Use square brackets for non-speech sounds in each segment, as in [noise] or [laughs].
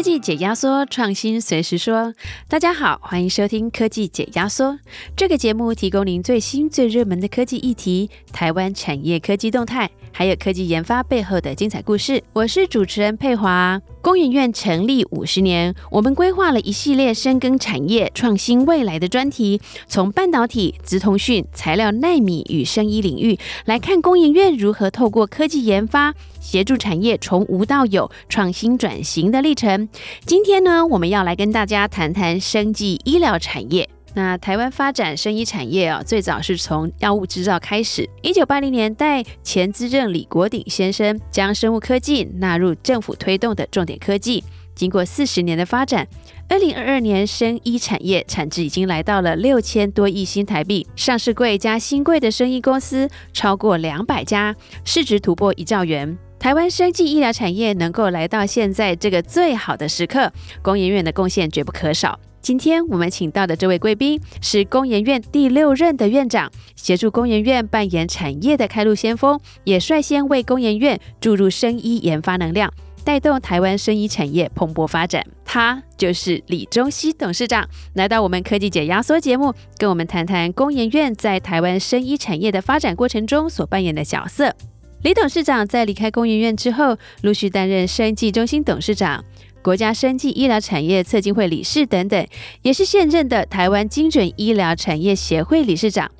科技解压缩，创新随时说。大家好，欢迎收听科技解压缩这个节目，提供您最新最热门的科技议题、台湾产业科技动态，还有科技研发背后的精彩故事。我是主持人佩华。工研院成立五十年，我们规划了一系列深耕产业、创新未来的专题，从半导体、直通讯、材料、纳米与生医领域来看工研院如何透过科技研发，协助产业从无到有、创新转型的历程。今天呢，我们要来跟大家谈谈生技医疗产业。那台湾发展生医产业啊，最早是从药物制造开始。一九八零年代，前资政李国鼎先生将生物科技纳入政府推动的重点科技。经过四十年的发展，二零二二年生医产业产值已经来到了六千多亿新台币，上市柜加新贵的生医公司超过两百家，市值突破一兆元。台湾生技医疗产业能够来到现在这个最好的时刻，工研院的贡献绝不可少。今天我们请到的这位贵宾是工研院第六任的院长，协助工研院扮演产业的开路先锋，也率先为工研院注入生医研发能量，带动台湾生医产业蓬勃发展。他就是李中熙董事长，来到我们科技解压缩节目，跟我们谈谈工研院在台湾生医产业的发展过程中所扮演的角色。李董事长在离开工研院之后，陆续担任生技中心董事长。国家生技医疗产业策进会理事等等，也是现任的台湾精准医疗产业协会理事长。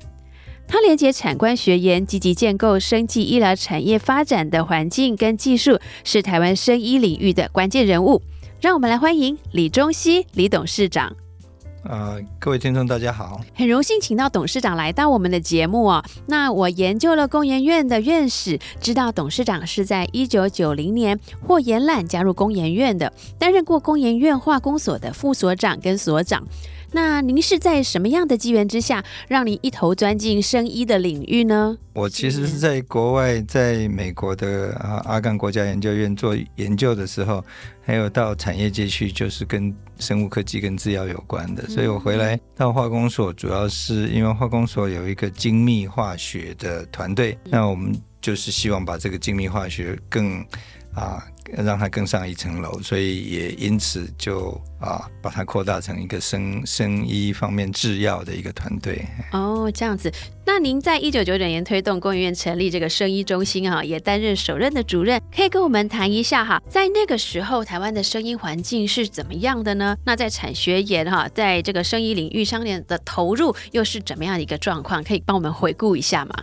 他连接产官学研，积极建构生技医疗产业发展的环境跟技术，是台湾生医领域的关键人物。让我们来欢迎李中熙李董事长。呃，各位听众，大家好，很荣幸请到董事长来到我们的节目哦。那我研究了工研院的院士，知道董事长是在一九九零年获延揽加入工研院的，担任过工研院化工所的副所长跟所长。那您是在什么样的机缘之下，让你一头钻进生医的领域呢？我其实是在国外，在美国的啊阿干国家研究院做研究的时候，还有到产业界去，就是跟生物科技跟制药有关的。所以我回来到化工所，主要是因为化工所有一个精密化学的团队，那我们就是希望把这个精密化学更啊。让它更上一层楼，所以也因此就啊，把它扩大成一个生生医方面制药的一个团队。哦，这样子。那您在一九九九年推动工研院成立这个生医中心啊，也担任首任的主任，可以跟我们谈一下哈，在那个时候台湾的生医环境是怎么样的呢？那在产学研哈，在这个生医领域上面的投入又是怎么样的一个状况？可以帮我们回顾一下吗？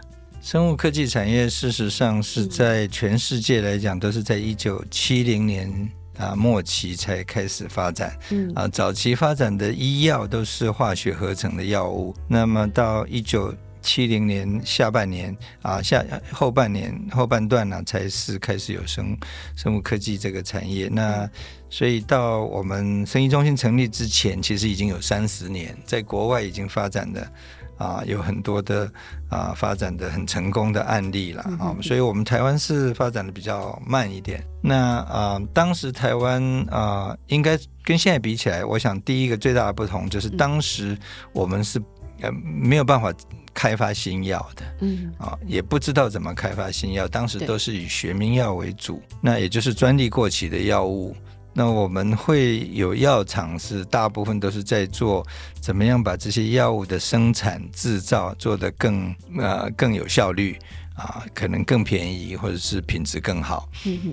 生物科技产业事实上是在全世界来讲，都是在一九七零年啊末期才开始发展。嗯啊，早期发展的医药都是化学合成的药物。那么到一九七零年下半年啊下后半年后半段呢，才是开始有生生物科技这个产业。那所以到我们生医中心成立之前，其实已经有三十年，在国外已经发展的。啊，有很多的啊发展的很成功的案例了啊，所以我们台湾是发展的比较慢一点。那啊，当时台湾啊，应该跟现在比起来，我想第一个最大的不同就是当时我们是呃没有办法开发新药的，嗯啊，也不知道怎么开发新药，当时都是以学名药为主，那也就是专利过期的药物。那我们会有药厂，是大部分都是在做怎么样把这些药物的生产制造做得更呃更有效率啊，可能更便宜或者是品质更好。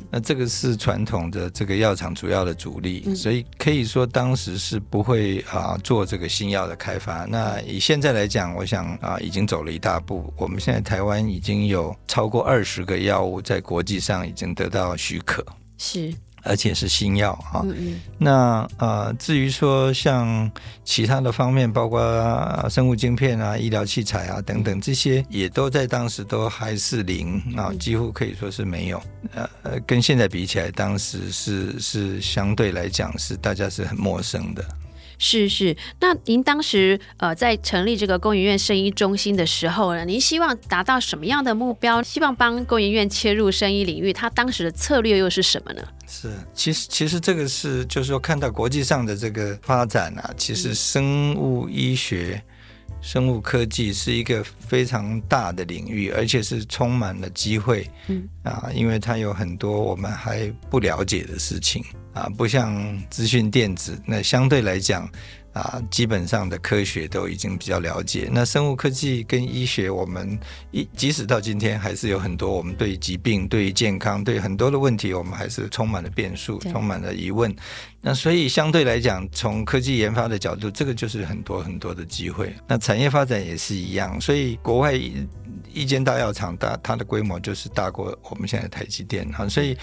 那这个是传统的这个药厂主要的主力，所以可以说当时是不会啊做这个新药的开发。那以现在来讲，我想啊已经走了一大步。我们现在台湾已经有超过二十个药物在国际上已经得到许可。是。而且是新药哈，那呃，至于说像其他的方面，包括生物晶片啊、医疗器材啊等等，这些也都在当时都还是零啊，几乎可以说是没有。呃呃，跟现在比起来，当时是是相对来讲是大家是很陌生的。是是，那您当时呃在成立这个工研院生医中心的时候呢，您希望达到什么样的目标？希望帮工研院切入生医领域，它当时的策略又是什么呢？是，其实其实这个是就是说看到国际上的这个发展啊，其实生物医学生物科技是一个非常大的领域，而且是充满了机会。嗯啊，因为它有很多我们还不了解的事情啊，不像资讯电子，那相对来讲。啊，基本上的科学都已经比较了解。那生物科技跟医学，我们一即使到今天，还是有很多我们对疾病、对健康、对很多的问题，我们还是充满了变数，充满了疑问。那所以相对来讲，从科技研发的角度，这个就是很多很多的机会。那产业发展也是一样。所以国外一间大药厂，大它的规模就是大过我们现在台积电啊。所以。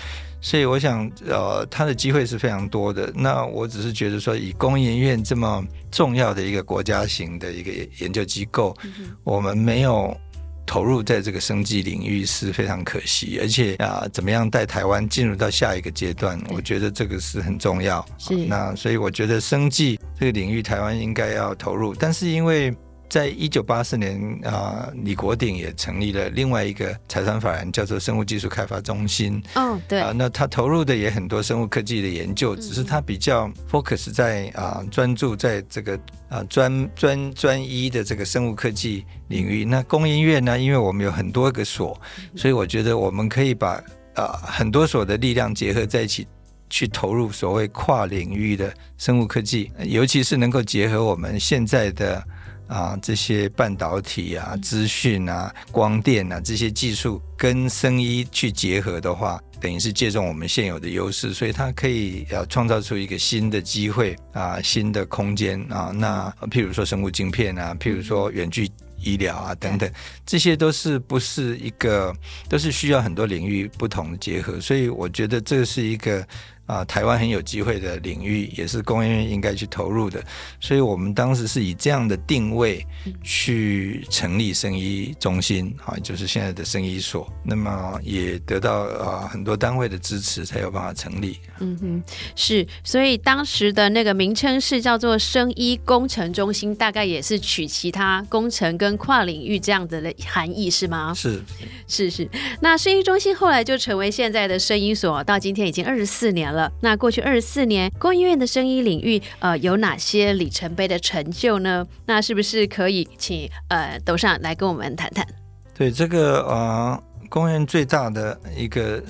所以我想，呃，它的机会是非常多的。那我只是觉得说，以工研院这么重要的一个国家型的一个研究机构，我们没有投入在这个生计领域是非常可惜。而且啊，怎么样带台湾进入到下一个阶段，我觉得这个是很重要。是那所以我觉得生计这个领域，台湾应该要投入。但是因为在一九八四年啊，李国鼎也成立了另外一个财团法人，叫做生物技术开发中心。嗯，对啊，那他投入的也很多生物科技的研究，只是他比较 focus 在啊，专注在这个啊专专专一的这个生物科技领域。那工研院呢，因为我们有很多个所，所以我觉得我们可以把啊很多所的力量结合在一起，去投入所谓跨领域的生物科技，尤其是能够结合我们现在的。啊，这些半导体啊、资讯啊、光电啊这些技术跟生医去结合的话，等于是借重我们现有的优势，所以它可以呃创造出一个新的机会啊、新的空间啊。那譬如说生物晶片啊，譬如说远距医疗啊等等，这些都是不是一个都是需要很多领域不同的结合，所以我觉得这是一个。啊，台湾很有机会的领域，也是工业院应该去投入的，所以我们当时是以这样的定位去成立生医中心，啊，就是现在的生医所。那么也得到啊很多单位的支持，才有办法成立。嗯哼，是，所以当时的那个名称是叫做生医工程中心，大概也是取其他工程跟跨领域这样的含义，是吗？是，是是。那生医中心后来就成为现在的生医所，到今天已经二十四年。了，那过去二十四年，工医院的生医领域，呃，有哪些里程碑的成就呢？那是不是可以请呃董事长来跟我们谈谈？对这个呃，工院最大的一个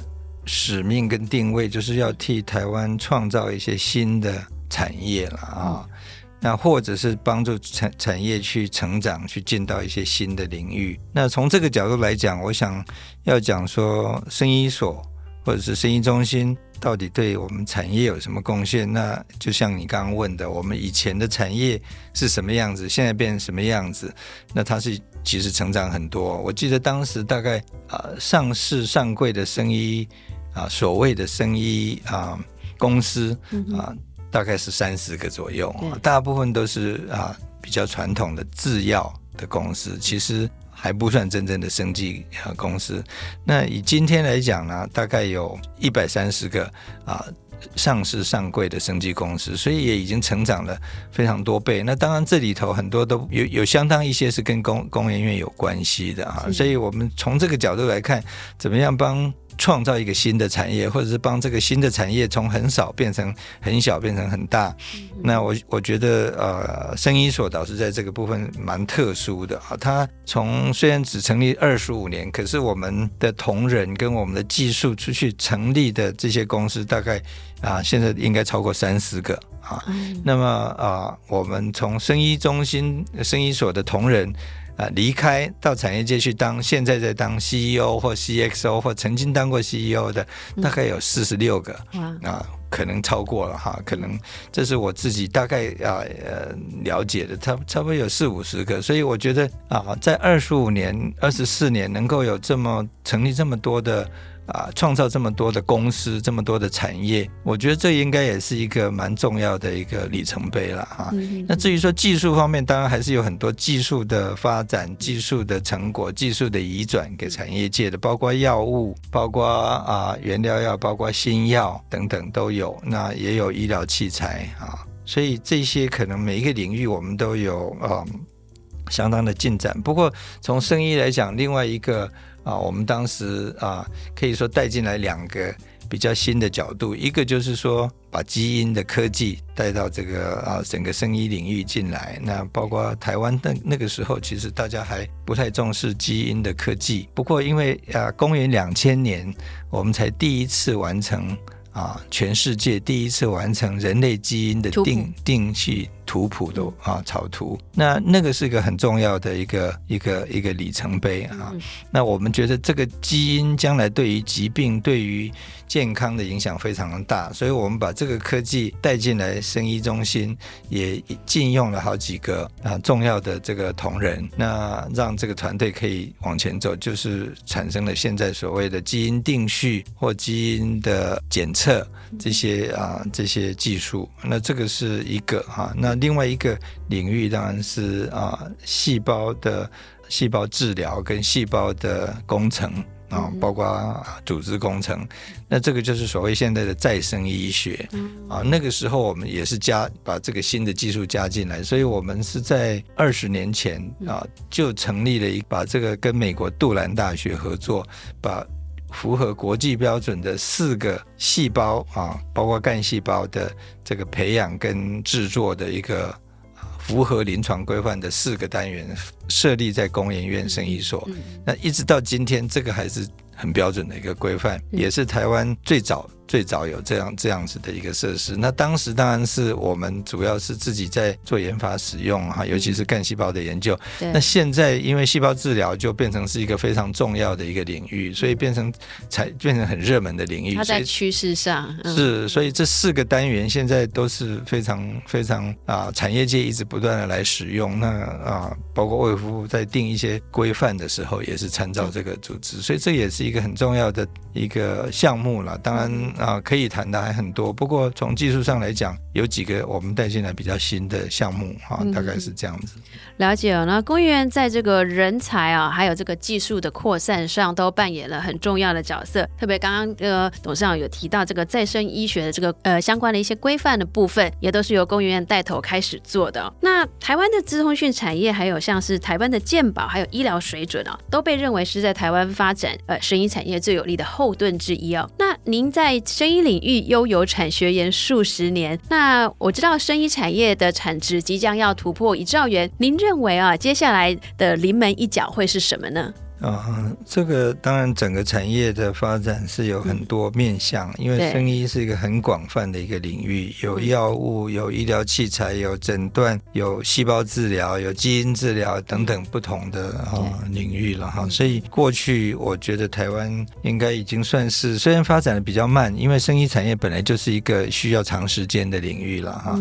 使命跟定位，就是要替台湾创造一些新的产业了啊，那或者是帮助产产业去成长，去进到一些新的领域。那从这个角度来讲，我想要讲说，生医所或者是生医中心。到底对我们产业有什么贡献？那就像你刚刚问的，我们以前的产业是什么样子，现在变成什么样子？那它是其实成长很多。我记得当时大概啊，上市上柜的生意啊，所谓的生意啊公司啊，大概是三十个左右，大部分都是啊比较传统的制药的公司，其实。还不算真正的生技公司。那以今天来讲呢，大概有一百三十个啊上市上柜的生技公司，所以也已经成长了非常多倍。那当然这里头很多都有有相当一些是跟工工研院有关系的啊。所以我们从这个角度来看，怎么样帮？创造一个新的产业，或者是帮这个新的产业从很少变成很小，变成很大。那我我觉得，呃，生医所导师在这个部分蛮特殊的啊。他从虽然只成立二十五年，可是我们的同仁跟我们的技术出去成立的这些公司，大概啊，现在应该超过三十个啊。那么啊，我们从生医中心、生医所的同仁。啊，离开到产业界去当，现在在当 CEO 或 CXO 或曾经当过 CEO 的，大概有四十六个，啊，可能超过了哈，可能这是我自己大概啊呃了解的，差差不多有四五十个，所以我觉得啊，在二十五年、二十四年能够有这么成立这么多的。啊，创造这么多的公司，这么多的产业，我觉得这应该也是一个蛮重要的一个里程碑了哈。那至于说技术方面，当然还是有很多技术的发展、技术的成果、技术的移转给产业界的，包括药物、包括啊原料药、包括新药等等都有。那也有医疗器材啊，所以这些可能每一个领域我们都有啊相当的进展。不过从生意来讲，另外一个。啊，我们当时啊，可以说带进来两个比较新的角度，一个就是说把基因的科技带到这个啊整个生医领域进来。那包括台湾那那个时候，其实大家还不太重视基因的科技。不过因为啊，公元两千年，我们才第一次完成啊，全世界第一次完成人类基因的定定序。图谱的啊草图，那那个是一个很重要的一个一个一个里程碑啊。那我们觉得这个基因将来对于疾病、对于健康的影响非常的大，所以我们把这个科技带进来生医中心，也禁用了好几个啊重要的这个同仁，那让这个团队可以往前走，就是产生了现在所谓的基因定序或基因的检测这些啊这些技术。那这个是一个哈那。另外一个领域当然是啊，细胞的细胞治疗跟细胞的工程啊，包括组织工程。那这个就是所谓现在的再生医学啊。那个时候我们也是加把这个新的技术加进来，所以我们是在二十年前啊就成立了一把这个跟美国杜兰大学合作把。符合国际标准的四个细胞啊，包括干细胞的这个培养跟制作的一个符合临床规范的四个单元，设立在工研院生医所。那一直到今天，这个还是很标准的一个规范，也是台湾最早。最早有这样这样子的一个设施，那当时当然是我们主要是自己在做研发使用哈，尤其是干细胞的研究。那现在因为细胞治疗就变成是一个非常重要的一个领域，所以变成才变成很热门的领域。它在趋势上是，所以这四个单元现在都是非常非常啊，产业界一直不断的来使用。那啊，包括卫福在定一些规范的时候，也是参照这个组织，所以这也是一个很重要的一个项目了。当然。啊，可以谈的还很多，不过从技术上来讲，有几个我们带进来比较新的项目哈，大概是这样子。了解了，那工业院在这个人才啊，还有这个技术的扩散上，都扮演了很重要的角色。特别刚刚呃，董事长有提到这个再生医学的这个呃相关的一些规范的部分，也都是由工业院带头开始做的。那台湾的资通讯产业，还有像是台湾的健保，还有医疗水准啊，都被认为是在台湾发展呃生医产业最有力的后盾之一哦。那您在生医领域悠游产学研数十年，那我知道生医产业的产值即将要突破一兆元，您认为啊，接下来的临门一脚会是什么呢？啊，这个当然，整个产业的发展是有很多面向，因为生医是一个很广泛的一个领域，有药物、有医疗器材、有诊断、有细胞治疗、有基因治疗等等不同的啊领域了哈。所以过去我觉得台湾应该已经算是虽然发展的比较慢，因为生医产业本来就是一个需要长时间的领域了哈。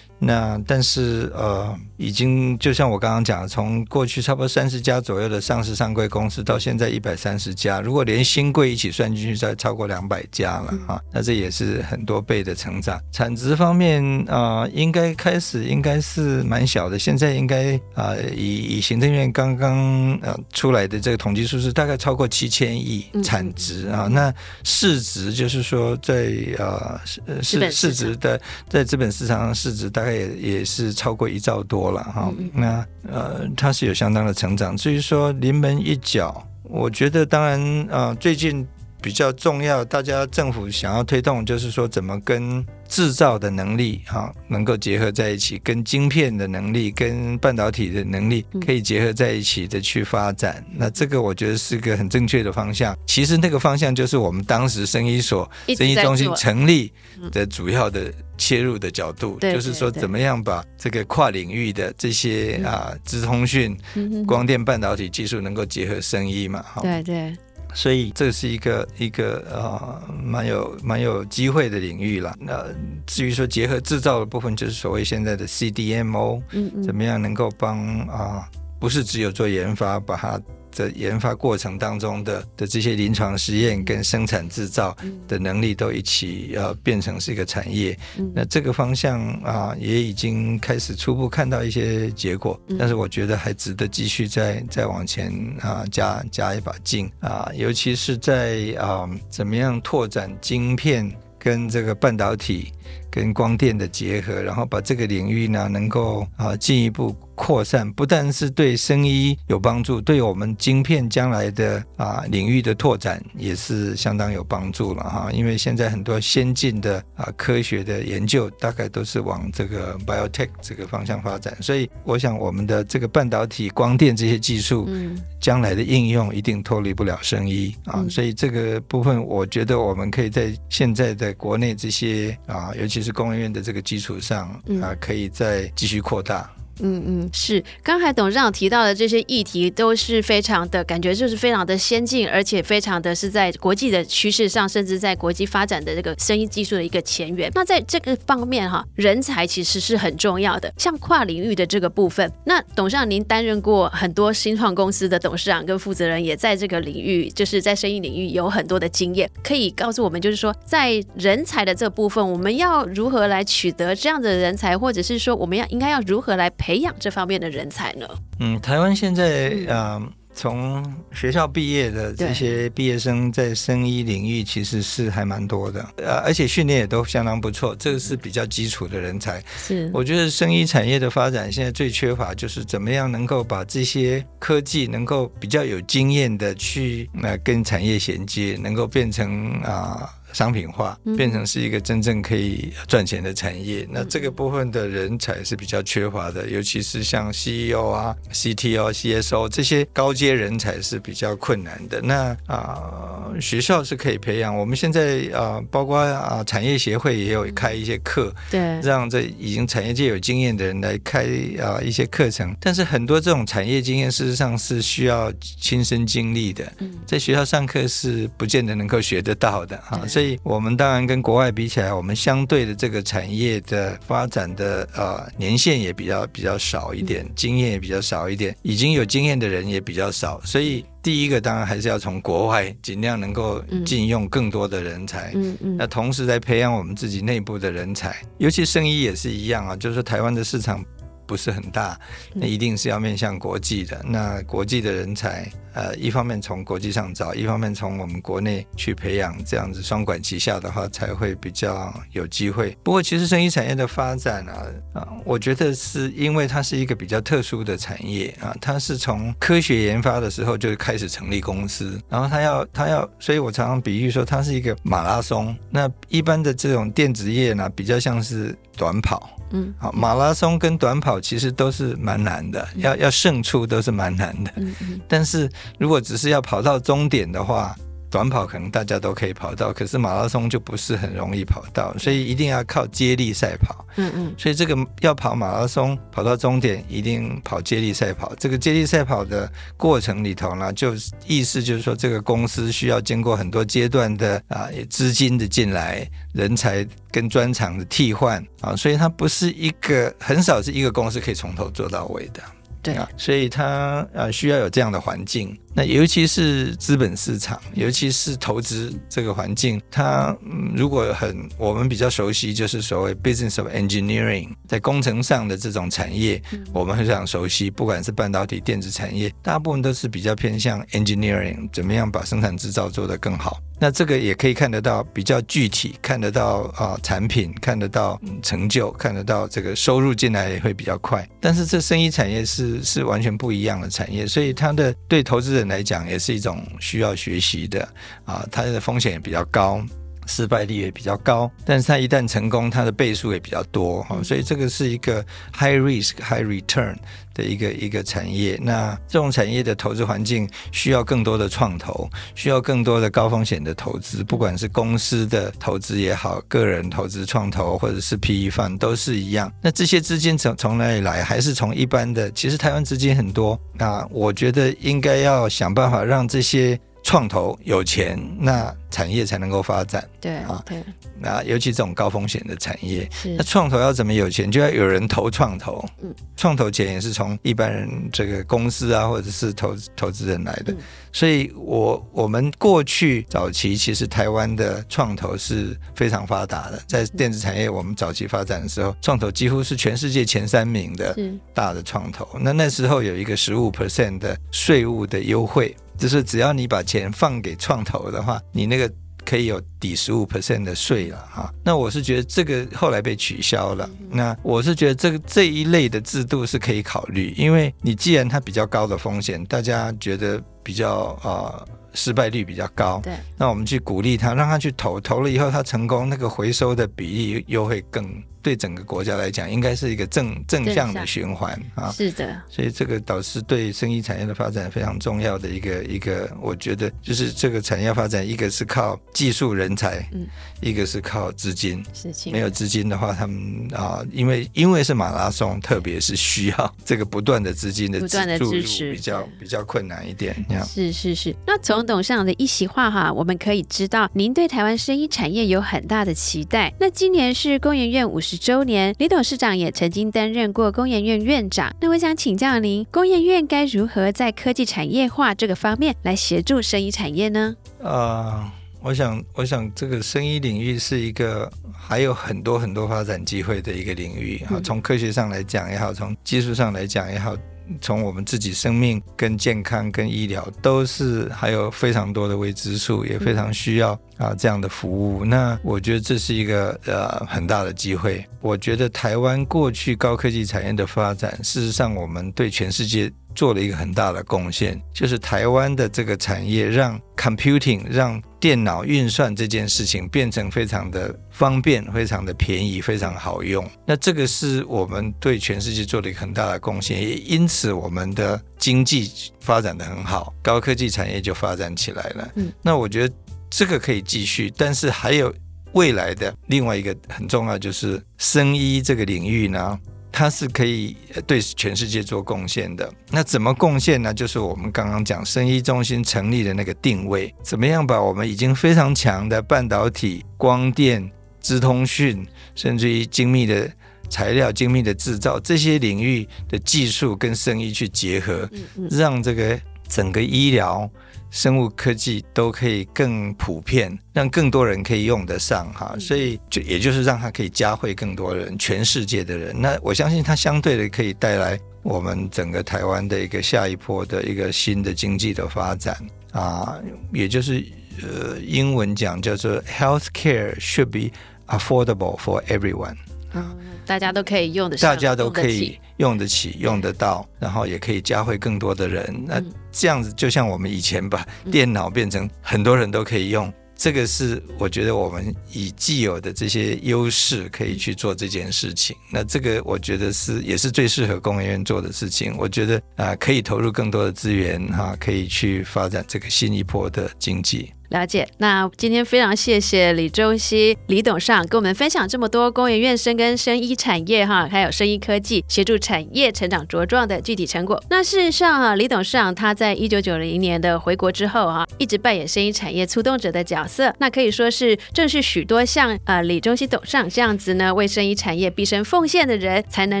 那但是呃，已经就像我刚刚讲，从过去差不多三十家左右的上市上柜公司，到现在一百三十家，如果连新柜一起算进去，再超过两百家了啊。那这也是很多倍的成长。产值方面啊，应该开始应该是蛮小的，现在应该啊，以以行政院刚刚呃出来的这个统计数字，大概超过七千亿产值啊。那市值就是说在呃市市值的在资本市场上市值大概。也也是超过一兆多了哈，那呃，它是有相当的成长。至于说临门一脚，我觉得当然啊，最近比较重要，大家政府想要推动，就是说怎么跟。制造的能力啊，能够结合在一起，跟晶片的能力、跟半导体的能力可以结合在一起的去发展。那这个我觉得是个很正确的方向。其实那个方向就是我们当时生医所、生医中心成立的主要的切入的角度，就是说怎么样把这个跨领域的这些啊，资通讯、光电、半导体技术能够结合生医嘛？对对。所以这是一个一个呃蛮有蛮有机会的领域了。那至于说结合制造的部分，就是所谓现在的 CDMO，嗯，怎么样能够帮啊？不是只有做研发，把它。的研发过程当中的的这些临床实验跟生产制造的能力都一起呃变成是一个产业，那这个方向啊也已经开始初步看到一些结果，但是我觉得还值得继续再再往前啊加加一把劲啊，尤其是在啊怎么样拓展晶片跟这个半导体跟光电的结合，然后把这个领域呢能够啊进一步。扩散，不但是对生医有帮助，对我们晶片将来的啊领域的拓展也是相当有帮助了哈。因为现在很多先进的啊科学的研究，大概都是往这个 biotech 这个方向发展，所以我想我们的这个半导体、光电这些技术，嗯，将来的应用一定脱离不了生医啊。所以这个部分，我觉得我们可以在现在的国内这些啊，尤其是工研院的这个基础上啊，可以再继续扩大。嗯嗯，是。刚才董事长提到的这些议题都是非常的感觉，就是非常的先进，而且非常的是在国际的趋势上，甚至在国际发展的这个生意技术的一个前沿。那在这个方面哈，人才其实是很重要的。像跨领域的这个部分，那董事长您担任过很多新创公司的董事长跟负责人，也在这个领域，就是在生意领域有很多的经验，可以告诉我们，就是说在人才的这部分，我们要如何来取得这样的人才，或者是说我们要应该要如何来培培养这方面的人才呢？嗯，台湾现在啊，从学校毕业的这些毕业生在生医领域其实是还蛮多的，呃，而且训练也都相当不错。这个是比较基础的人才。是，我觉得生医产业的发展现在最缺乏就是怎么样能够把这些科技能够比较有经验的去呃跟产业衔接，能够变成啊。商品化变成是一个真正可以赚钱的产业，那这个部分的人才是比较缺乏的，尤其是像 CEO 啊、CTO、CSO 这些高阶人才是比较困难的。那啊，学校是可以培养，我们现在啊，包括啊产业协会也有开一些课，对，让这已经产业界有经验的人来开啊一些课程。但是很多这种产业经验，事实上是需要亲身经历的，在学校上课是不见得能够学得到的啊。所以，我们当然跟国外比起来，我们相对的这个产业的发展的呃年限也比较比较少一点，经验也比较少一点，已经有经验的人也比较少。所以，第一个当然还是要从国外尽量能够禁用更多的人才。嗯嗯。那同时在培养我们自己内部的人才，尤其生意也是一样啊，就是说台湾的市场。不是很大，那一定是要面向国际的。那国际的人才，呃，一方面从国际上找，一方面从我们国内去培养，这样子双管齐下的话，才会比较有机会。不过，其实生意产业的发展啊，啊，我觉得是因为它是一个比较特殊的产业啊，它是从科学研发的时候就开始成立公司，然后它要它要，所以我常常比喻说，它是一个马拉松。那一般的这种电子业呢，比较像是短跑。嗯，好，马拉松跟短跑其实都是蛮难的，要要胜出都是蛮难的。嗯嗯，但是如果只是要跑到终点的话。短跑可能大家都可以跑到，可是马拉松就不是很容易跑到，所以一定要靠接力赛跑。嗯嗯，所以这个要跑马拉松跑到终点，一定跑接力赛跑。这个接力赛跑的过程里头呢，就意思就是说，这个公司需要经过很多阶段的啊资金的进来，人才跟专长的替换啊，所以它不是一个很少是一个公司可以从头做到尾的。对啊，所以它呃需要有这样的环境，那尤其是资本市场，尤其是投资这个环境，它嗯如果很我们比较熟悉，就是所谓 business of engineering，在工程上的这种产业，我们非常熟悉，不管是半导体、电子产业，大部分都是比较偏向 engineering，怎么样把生产制造做得更好。那这个也可以看得到比较具体，看得到啊产品，看得到成就，看得到这个收入进来也会比较快。但是这生意产业是是完全不一样的产业，所以它的对投资人来讲也是一种需要学习的啊，它的风险也比较高。失败率也比较高，但是它一旦成功，它的倍数也比较多哈，所以这个是一个 high risk high return 的一个一个产业。那这种产业的投资环境需要更多的创投，需要更多的高风险的投资，不管是公司的投资也好，个人投资创投或者是 PE fund 都是一样。那这些资金从从哪里来？还是从一般的？其实台湾资金很多，那我觉得应该要想办法让这些。创投有钱，那产业才能够发展。对啊，对。那尤其这种高风险的产业，那创投要怎么有钱，就要有人投创投。嗯，创投钱也是从一般人这个公司啊，或者是投投资人来的。所以，我我们过去早期其实台湾的创投是非常发达的，在电子产业我们早期发展的时候，创投几乎是全世界前三名的大的创投。那那时候有一个十五 percent 的税务的优惠。就是只要你把钱放给创投的话，你那个可以有抵十五 percent 的税了哈。那我是觉得这个后来被取消了。那我是觉得这个这一类的制度是可以考虑，因为你既然它比较高的风险，大家觉得比较啊。失败率比较高，对，那我们去鼓励他，让他去投，投了以后他成功，那个回收的比例又会更。对整个国家来讲，应该是一个正正向的循环啊。是的，所以这个导致对生意产业的发展非常重要的一个一个，我觉得就是这个产业发展，一个是靠技术人才，嗯，一个是靠资金。是，没有资金的话，他们啊，因为因为是马拉松，特别是需要 [laughs] 这个不断的资金的不断的支持，比较比较困难一点。是是是。那从董事长的一席话哈，我们可以知道，您对台湾生意产业有很大的期待。那今年是工研院五十。十周年，李董事长也曾经担任过工研院院长。那我想请教您，工研院该如何在科技产业化这个方面来协助生意产业呢？呃，我想，我想这个生意领域是一个还有很多很多发展机会的一个领域啊。从科学上来讲也好，从技术上来讲也好。从我们自己生命、跟健康、跟医疗，都是还有非常多的未知数，也非常需要啊这样的服务。那我觉得这是一个呃很大的机会。我觉得台湾过去高科技产业的发展，事实上我们对全世界。做了一个很大的贡献，就是台湾的这个产业让 computing 让电脑运算这件事情变成非常的方便、非常的便宜、非常好用。那这个是我们对全世界做了一个很大的贡献，也因此我们的经济发展的很好，高科技产业就发展起来了。嗯，那我觉得这个可以继续，但是还有未来的另外一个很重要，就是生医这个领域呢。它是可以对全世界做贡献的。那怎么贡献呢？就是我们刚刚讲生医中心成立的那个定位，怎么样把我们已经非常强的半导体、光电、资通讯，甚至于精密的材料、精密的制造这些领域的技术跟生医去结合，让这个整个医疗。生物科技都可以更普遍，让更多人可以用得上哈，所以就也就是让它可以加惠更多人，全世界的人。那我相信它相对的可以带来我们整个台湾的一个下一波的一个新的经济的发展啊，也就是呃英文讲叫做 health care should be affordable for everyone。嗯，大家都可以用的，大家都可以用得起、用得到，然后也可以教会更多的人。那这样子，就像我们以前把电脑变成很多人都可以用，这个是我觉得我们以既有的这些优势可以去做这件事情。那这个我觉得是也是最适合工研院做的事情。我觉得啊，可以投入更多的资源哈，可以去发展这个新一波的经济。了解，那今天非常谢谢李中熙李董事长跟我们分享这么多工研院深耕生医产业哈，还有生医科技协助产业成长茁壮的具体成果。那事实上啊，[laughs] 李董事长他在一九九零年的回国之后哈，一直扮演生医产业促动者的角色，那可以说是正是许多像呃李中熙董事长这样子呢，为生医产业毕生奉献的人，才能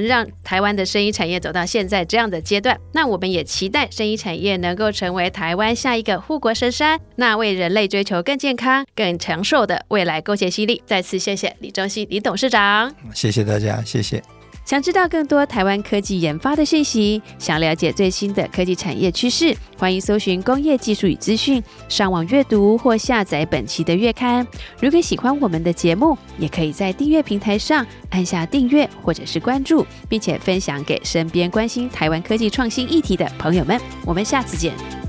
让台湾的生医产业走到现在这样的阶段。那我们也期待生医产业能够成为台湾下一个护国神山，那为人类。追求更健康、更长寿的未来贡献犀利。再次谢谢李中熙李董事长，谢谢大家，谢谢。想知道更多台湾科技研发的信息，想了解最新的科技产业趋势，欢迎搜寻工业技术与资讯，上网阅读或下载本期的月刊。如果喜欢我们的节目，也可以在订阅平台上按下订阅或者是关注，并且分享给身边关心台湾科技创新议题的朋友们。我们下次见。